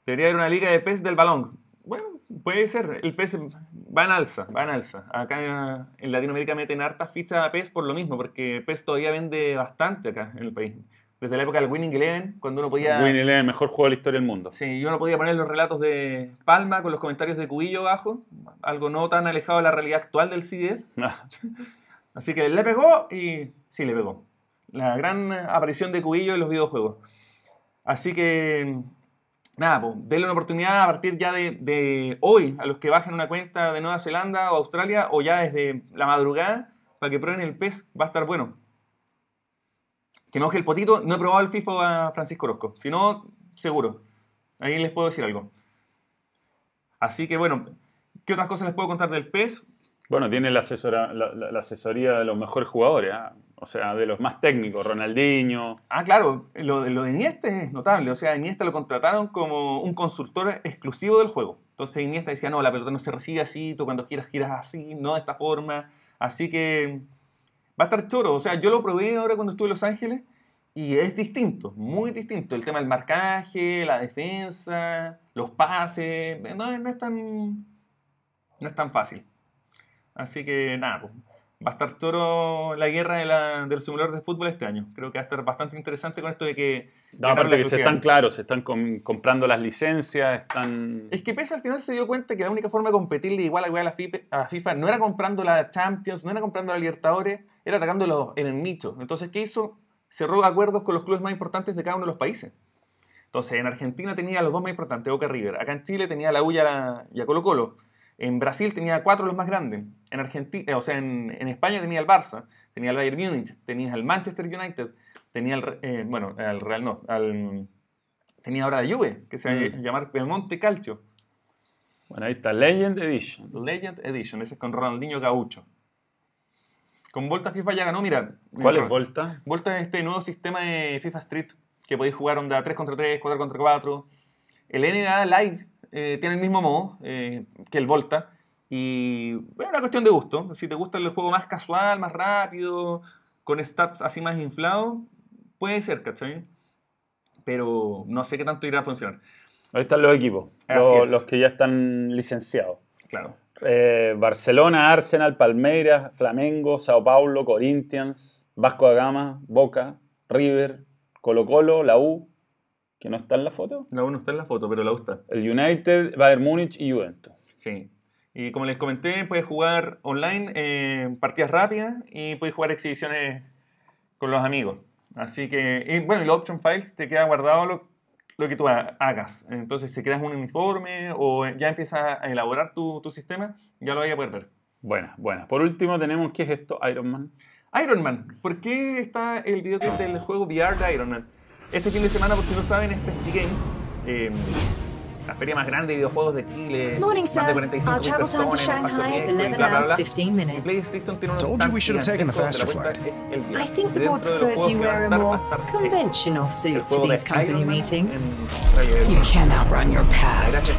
Debería haber una liga de pez del balón. Bueno, puede ser, el pez va en alza, va en alza. Acá en Latinoamérica meten hartas fichas a PES por lo mismo, porque PES todavía vende bastante acá en el país. Desde la época del Winning Eleven, cuando uno podía... Winnie Eleven, mejor juego de la historia del mundo. Sí, yo no podía poner los relatos de Palma con los comentarios de Cubillo abajo, algo no tan alejado de la realidad actual del CDF. [LAUGHS] Así que le pegó y sí, le pegó. La gran aparición de Cubillo en los videojuegos. Así que, nada, pues, denle una oportunidad a partir ya de, de hoy a los que bajen una cuenta de Nueva Zelanda o Australia o ya desde la madrugada para que prueben el PES. Va a estar bueno. Que me oje el potito, no he probado el FIFA a Francisco Orozco. Si no, seguro. Ahí les puedo decir algo. Así que bueno, ¿qué otras cosas les puedo contar del PES? Bueno, tiene la, asesora, la, la- la asesoría de los mejores jugadores, ¿ah? o sea, de los más técnicos, Ronaldinho. Ah, claro, lo, de- lo de Iniesta es notable. O sea, Iniesta lo contrataron como un consultor exclusivo del juego. Entonces Iniesta decía, no, la pelota no se recibe así, tú cuando quieras giras así, no de esta forma. Así que va a estar choro. O sea, yo lo probé ahora cuando estuve en Los Ángeles y es distinto, muy distinto. El tema del marcaje, la defensa, los pases, no, es tan no es tan fácil. Así que nada, pues, va a estar choro la guerra de, la- de los simuladores de fútbol este año. Creo que va a estar bastante interesante con esto de que... No, aparte que se están claros, se están com- comprando las licencias, están... Es que PES al final se dio cuenta que la única forma de competirle igual a la FIFA, a FIFA no era comprando la Champions, no era comprando la Libertadores, era atacándolo en el nicho. Entonces, ¿qué hizo? Cerró acuerdos con los clubes más importantes de cada uno de los países. Entonces, en Argentina tenía los dos más importantes, Boca River. Acá en Chile tenía la U y a, la- y a Colo Colo. En Brasil tenía cuatro los más grandes. En Argentina, o sea, en, en España tenía el Barça, tenía el Bayern Múnich, tenía el Manchester United, tenía el, eh, bueno, al Real no, al, tenía ahora la Juve, que se va a Mm. llamar Belmonte Calcio. Bueno, ahí está, Legend Edition. Legend Edition, ese es con Ronaldinho Gaucho. Con Volta FIFA ya ganó, mira. ¿Cuál es Volta? Volta es este nuevo sistema de FIFA Street que podéis jugar onda 3 contra 3, 4 contra 4. El NBA Live eh, tiene el mismo modo eh, que el Volta. Y es una cuestión de gusto. Si te gusta el juego más casual, más rápido, con stats así más inflados, puede ser, ¿cachai? Pero no sé qué tanto irá a funcionar. Ahí están los equipos, los que ya están licenciados. Claro. Eh, Barcelona, Arsenal, Palmeiras, Flamengo, Sao Paulo, Corinthians, Vasco da Gama, Boca, River, Colo Colo, la U, que no está en la foto, La 1 está en la foto, pero la U está. el United, Bayern Múnich y Juventus. Sí. Y como les comenté, puedes jugar online eh, partidas rápidas y puedes jugar exhibiciones con los amigos. Así que, y bueno, y los option files te queda guardado lo, lo que tú ha- hagas. Entonces, si creas un uniforme o ya empiezas a elaborar tu, tu sistema, ya lo vas a poder ver. Buena, buena. Por último tenemos, ¿qué es esto? Iron Man. Iron Man. ¿Por qué está el videoclip del juego VR de Iron Man? Este fin de semana, por si no saben, es Festi Game. la feria más grande de videojuegos de Chile. Morning, más de 45 personas, Y PlayStation tiene unos Told you we should have taken the faster flight. I think the board prefers you wear a more conventional suit to these company meetings. You can't outrun your past.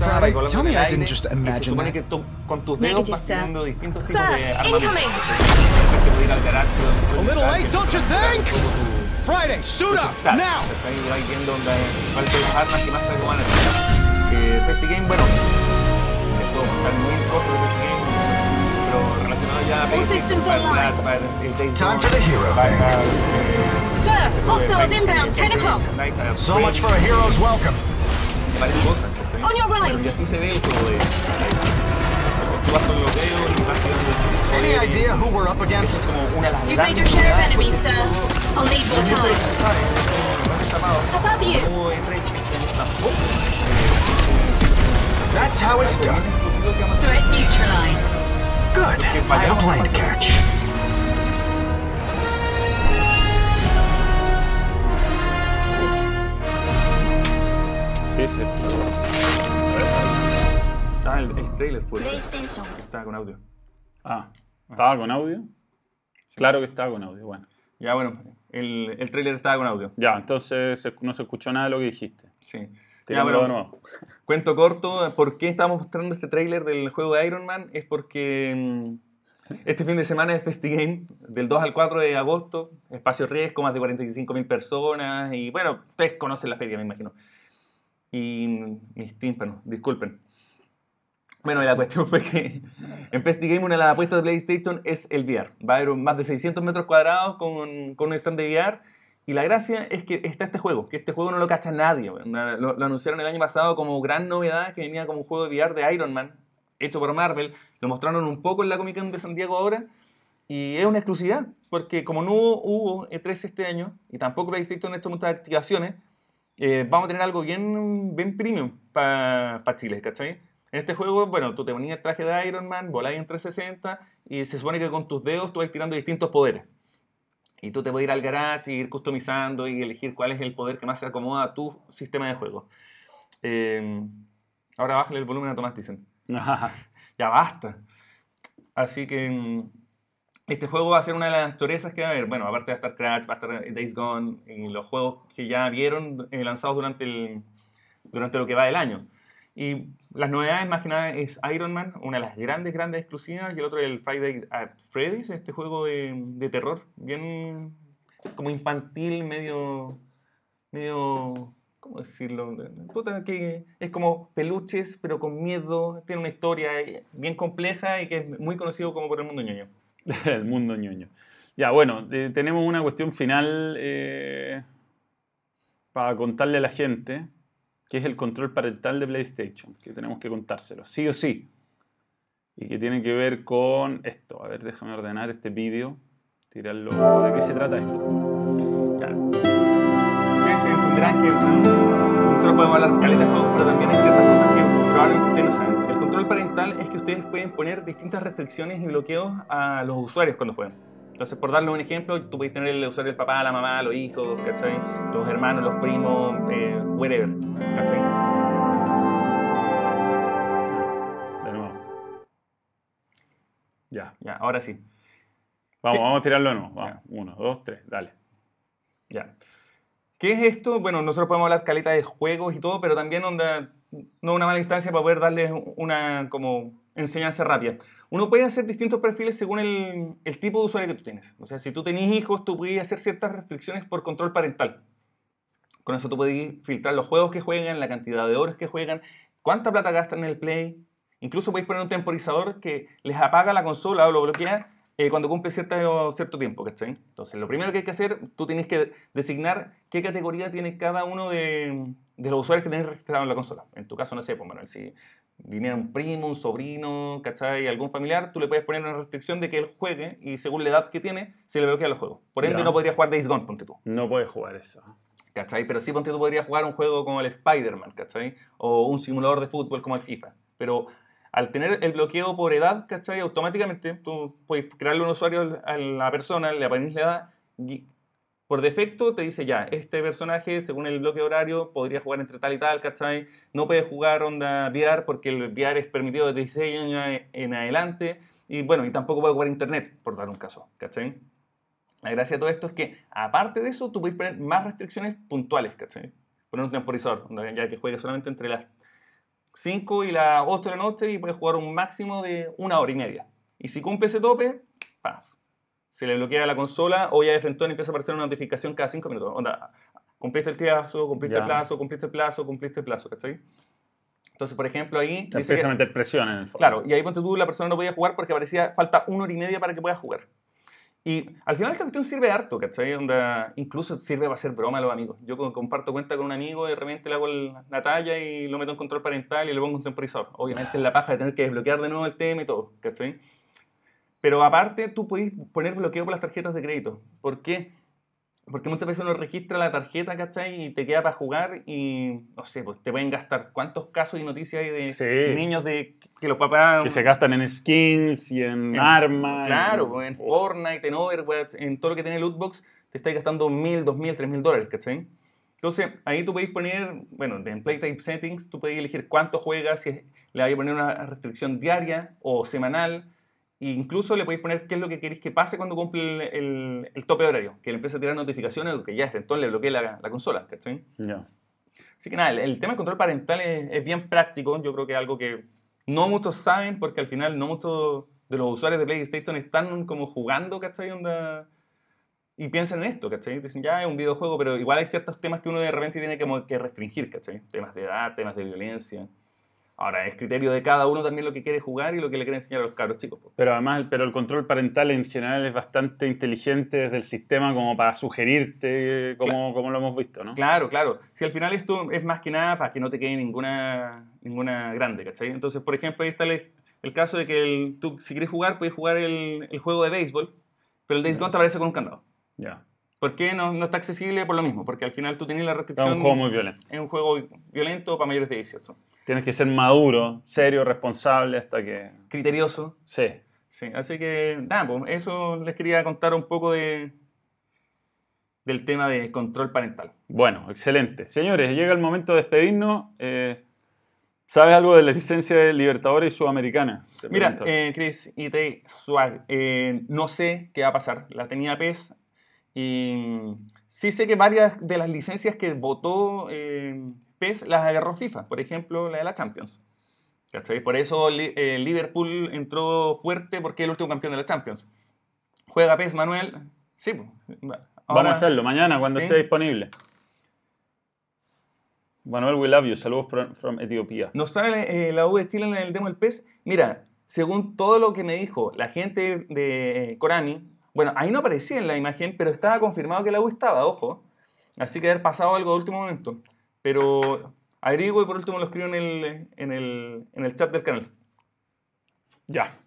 Friday, tell me I didn't just imagine that. Negative, sir. Sir, incoming! A little late, don't you think? Como tu- Friday, suit up, now! ¿cachai? Y vais viendo dónde- cuáles las armas que más te van a. Eh, Festi Game, bueno, les puedo contar mil cosas de Festi Game, pero relacionado ya a PlayStation, systems online. Flat, para el Days Time for the hero thing. eh, Sir, este juego hostiles inbound, 10 o'clock. Uh, So much for a hero's welcome. varias cosas, ¿cachai? On your right. Y así se ve el de Entonces tú vas con los dedos y vas tirando Any poderes. idea who we're up Es against? como una de las You've made grandes your share of novedades, enemies, porque sir. este juego I'll need more mucha gente time. sabe, no es tapado. How about you? Como E3 este año tampoco. That's how it's Algo bien done. exclusivo que vamos a hacer. Threat neutralized. Good. I have a plane to catch. Sí, sí. Ah, el, el trailer, pues. Estaba con audio. Ah, ¿estaba con audio? Claro que estaba con audio, bueno. Ya, bueno, el, el trailer estaba con audio. Ya, entonces no se escuchó nada de lo que dijiste. Sí. Ya, bueno. [LAUGHS] Cuento corto, ¿por qué estamos mostrando este tráiler del juego de Iron Man? Es porque mm, este fin de semana es FestiGame, del 2 al 4 de agosto, espacio riesgo, más de 45.000 personas, y bueno, ustedes conocen la feria, me imagino. Y mm, mis tímpanos, disculpen. Bueno, la cuestión [LAUGHS] fue que en FestiGame una de las apuestas de PlayStation es el VR. Va a haber más de 600 metros cuadrados con, con un stand de VR. Y la gracia es que está este juego, que este juego no lo cacha nadie. Lo, anunciaron el año pasado como gran novedad, que venía como un juego de VR de Iron Man, hecho por Marvel. Lo mostraron un poco en la Comic Con de San Diego ahora. Y es una exclusividad, porque como no hubo E3 este año, y tampoco PlayStation en estas muchas activaciones, eh, vamos a tener algo bien, bien premium para Chile, ¿cachai? En este juego, bueno, tú te ponías el traje de Iron Man, voláis en 360 y se supone que con tus dedos tú vas tirando distintos poderes. Y tú te puedes ir al garage y ir customizando y elegir cuál es el poder que más se acomoda a tu sistema de juego. Eh, ahora bájale el volumen a Tomás, dicen. [LAUGHS] Ya basta. Así que mm, este juego va a ser una de las chorezas que va a haber. Bueno, aparte va a estar Crash, va a estar Days Gone y los juegos que ya vieron eh, lanzados durante, el, durante lo que va del año. Y las novedades más que nada es Iron Man, una de las grandes, grandes exclusivas, y el otro el Friday at Freddy's, este juego de, de terror, bien como infantil, medio, medio, ¿cómo decirlo? Puta, que es como peluches, pero con miedo, tiene una historia bien compleja y que es muy conocido como por el mundo ñoño. [LAUGHS] El mundo ñoño. Ya, bueno, eh, tenemos una cuestión final eh, para contarle a la gente, que es el control parental de PlayStation, que tenemos que contárselo, sí o sí. Y que tiene que ver con esto. A ver, déjame ordenar este vídeo, tirarlo. ¿De qué se trata esto? Ustedes entenderán que nosotros podemos hablar caleta de juegos, pero también hay ciertas cosas que probablemente ustedes no saben. El control parental es que ustedes pueden poner distintas restricciones y bloqueos a los usuarios cuando juegan. Entonces, por darle un ejemplo, tú puedes tener el usuario del papá, la mamá, los hijos, ¿cachai? Los hermanos, los primos, eh, whatever, ¿cachai? De nuevo. Ya. Ya, ahora sí. Vamos, ¿Qué? vamos a tirarlo de nuevo. Vamos. Uno, dos, tres, dale. Ya. ¿Qué es esto? Bueno, nosotros podemos hablar caleta de juegos y todo, pero también onda, no una mala instancia para poder darles una como enseñanza rápida. Uno puede hacer distintos perfiles según el, tipo de usuario que tú tienes. O sea, si tú tenés hijos, tú puedes hacer ciertas restricciones por control parental. Con eso tú puedes filtrar los juegos que juegan, la cantidad de horas que juegan, cuánta plata gastan en el play. Incluso podéis poner un temporizador que les apaga la consola o lo bloquea eh, cuando cumple cierta, cierto tiempo, ¿cachai? Entonces, lo primero que hay que hacer, tú tienes que designar qué categoría tiene cada uno de, de los usuarios que tenés registrado en la consola. En tu caso, no sé, pues, Manuel, si viniera un primo, un sobrino, ¿cachai? Algún familiar, tú le puedes poner una restricción de que él juegue y según la edad que tiene, se le bloquea los juegos. Por ende, Ya. no podría jugar Days Gone, ponte tú. No puedes jugar eso. ¿cachai? Pero sí, ponte tú podrías jugar un juego como el Spider-Man, ¿cachai? O un simulador de fútbol como el FIFA. Pero al tener el bloqueo por edad, ¿cachai? Automáticamente tú puedes crearle un usuario a la persona, le aparece la edad y Por defecto te dice ya, este personaje, según el bloque horario, podría jugar entre tal y tal, ¿cachai? No puede jugar onda VR porque el VR es permitido de 16 años en adelante. Y bueno, y tampoco puede jugar internet, por dar un caso, ¿cachai? La gracia de todo esto es que, aparte de eso, tú puedes poner más restricciones puntuales, ¿cachai? Poner un temporizador, ya que juegue solamente entre las 5 y las 8 de la noche y puedes jugar un máximo de una hora y media. Y si cumple ese tope. Se le bloquea la consola o ya de frente empieza a aparecer una notificación cada 5 minutos. Onda, cumpliste el plazo, cumpliste Ya. el plazo, cumpliste el plazo, cumpliste el plazo, ¿cachai? Entonces, por ejemplo, ahí... Te empieza a que- meter presión en el fondo. Claro, y ahí ponte tú, la persona no podía jugar porque parecía falta una hora y media para que pueda jugar. Y al final esta cuestión sirve harto, ¿cachai? Onda, incluso sirve para hacer broma a los amigos. Yo co- comparto cuenta con un amigo y de repente le hago la talla y lo meto en control parental y le pongo un temporizador. Obviamente es la paja de tener que desbloquear de nuevo el tema y todo, ¿cachai? Pero aparte tú podés poner bloqueo por las tarjetas de crédito. ¿Por qué? Porque muchas veces uno registra la tarjeta, ¿cachai? Y te queda para jugar y, no sé, pues te pueden gastar. ¿Cuántos casos y noticias hay de Sí. niños de que los papás... Que se gastan en skins y en, En- armas. Claro, pues, en Fortnite, en Overwatch, en todo lo que tiene Lootbox, te estáis gastando mil, dos mil, tres mil dólares, ¿cachai? Entonces, ahí tú podéis poner, bueno, en Playtime Settings, tú podéis elegir cuánto juegas, si le vais a poner una restricción diaria o semanal, e incluso le podéis poner qué es lo que queréis que pase cuando cumple el, el- el tope horario, que le empiece a tirar notificaciones o que ya entonces le bloquee la, la consola, ¿cachai? Ya. Así que nada, el, el tema del control parental es, es bien práctico. Yo creo que es algo que no muchos saben porque al final no muchos de los usuarios de PlayStation están como jugando, ¿cachai? Onda, y piensan en esto, ¿cachai? Dicen, ya es un videojuego, pero igual hay ciertos temas que uno de repente tiene como que restringir, ¿cachai? Temas de edad, temas de violencia. Ahora, es criterio de cada uno también lo que quiere jugar y lo que le quiere enseñar a los cabros chicos. pues. Pero además, pero el control parental en general es bastante inteligente desde el sistema como para sugerirte, como, como lo hemos visto, ¿no? Claro, claro. Si al final esto es más que nada para que no te quede ninguna, ninguna grande, ¿cachai? Entonces, por ejemplo, ahí está el, el caso de que el- tú, si quieres jugar, puedes jugar el, el juego de béisbol, pero el Days Gone te aparece con un candado. Ya. ¿Por qué no, no está accesible? Por lo mismo, porque al final tú tienes la Es restricción. un juego muy violento. Es un juego violento para mayores de 18. Tienes que ser maduro, serio, responsable hasta que... Criterioso. Sí. Sí, así que, nada, pues eso les quería contar un poco de, del tema de control parental. Bueno, excelente. Señores, llega el momento de despedirnos. Eh, ¿Sabes algo de la licencia de Libertadores y Sudamericana? Te Mira, eh, Chris y Tay Swag, eh, no sé qué va a pasar. La tenía PES y sí sé que varias de las licencias que votó eh, PES las agarró FIFA. Por ejemplo, la de la Champions. ¿Cachai? Por eso eh, Liverpool entró fuerte porque es el último campeón de la Champions. ¿Juega PES, Manuel? Sí. pues. Vamos Ahora- a hacerlo mañana cuando ¿Sí? esté disponible. Manuel, we love you. Saludos from, from Etiopía. Nos sale eh, la U de Chile en el demo del PES. Mira, según todo lo que me dijo la gente de Konami, bueno, ahí no aparecía en la imagen, pero estaba confirmado que la U estaba, ojo. Así que haber pasado algo de último momento. Pero averiguo y por último lo escribo en el, en el, en el chat del canal. Ya.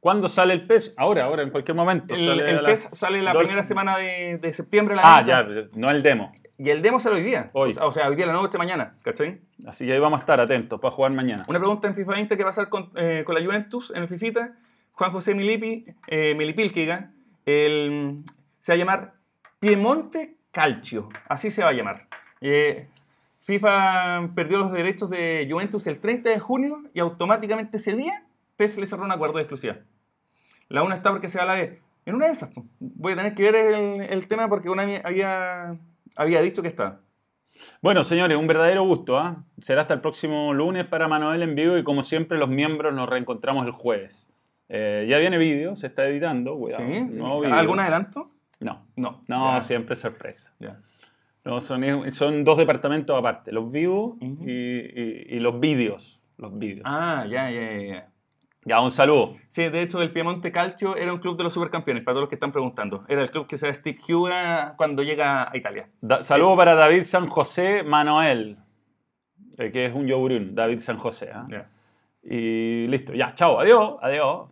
¿Cuándo sale el PES? Ahora, ahora, en cualquier momento. El, Sale el las sale la dos- primera semana de, de septiembre. La Ah, venta, ya, no el demo. Y el demo sale hoy día. Hoy. O sea, hoy día la noche, mañana. ¿Cachai? Así que ahí vamos a estar atentos para jugar mañana. Una pregunta en FIFA 20 que va a pasar con, eh, con la Juventus en el Fifita. Juan José Milipi, eh, Milipilquiga, el, se va a llamar Piemonte Calcio. Así se va a llamar. Eh, FIFA perdió los derechos de Juventus el 30 de junio y automáticamente ese día PES le cerró un acuerdo de exclusividad. La una está porque se habla de. En una de esas, voy a tener que ver el, el tema porque una había, había dicho que está. Bueno, señores, un verdadero gusto. ¿ah? Será hasta el próximo lunes para Manuel en vivo y como siempre los miembros nos reencontramos el jueves. Eh, ya viene vídeo, se está editando. Cuidado. ¿Sí? ¿Algún adelanto? No, No. no, Ya. siempre sorpresa. Ya. No, son, son dos departamentos aparte, los vivos Ujú. y, y- y los vídeos. Los vídeos. Ah, ya, ya, ya, ya. Un saludo. Sí, de hecho, el Piemonte Calcio era un club de los supercampeones, para todos los que están preguntando. Era el club que se da cuando llega a Italia. Da- saludo para David San José Manuel, eh, que es un yoburún, David San José. ¿ah? Ya. Y listo, ya, chao, adiós, adiós.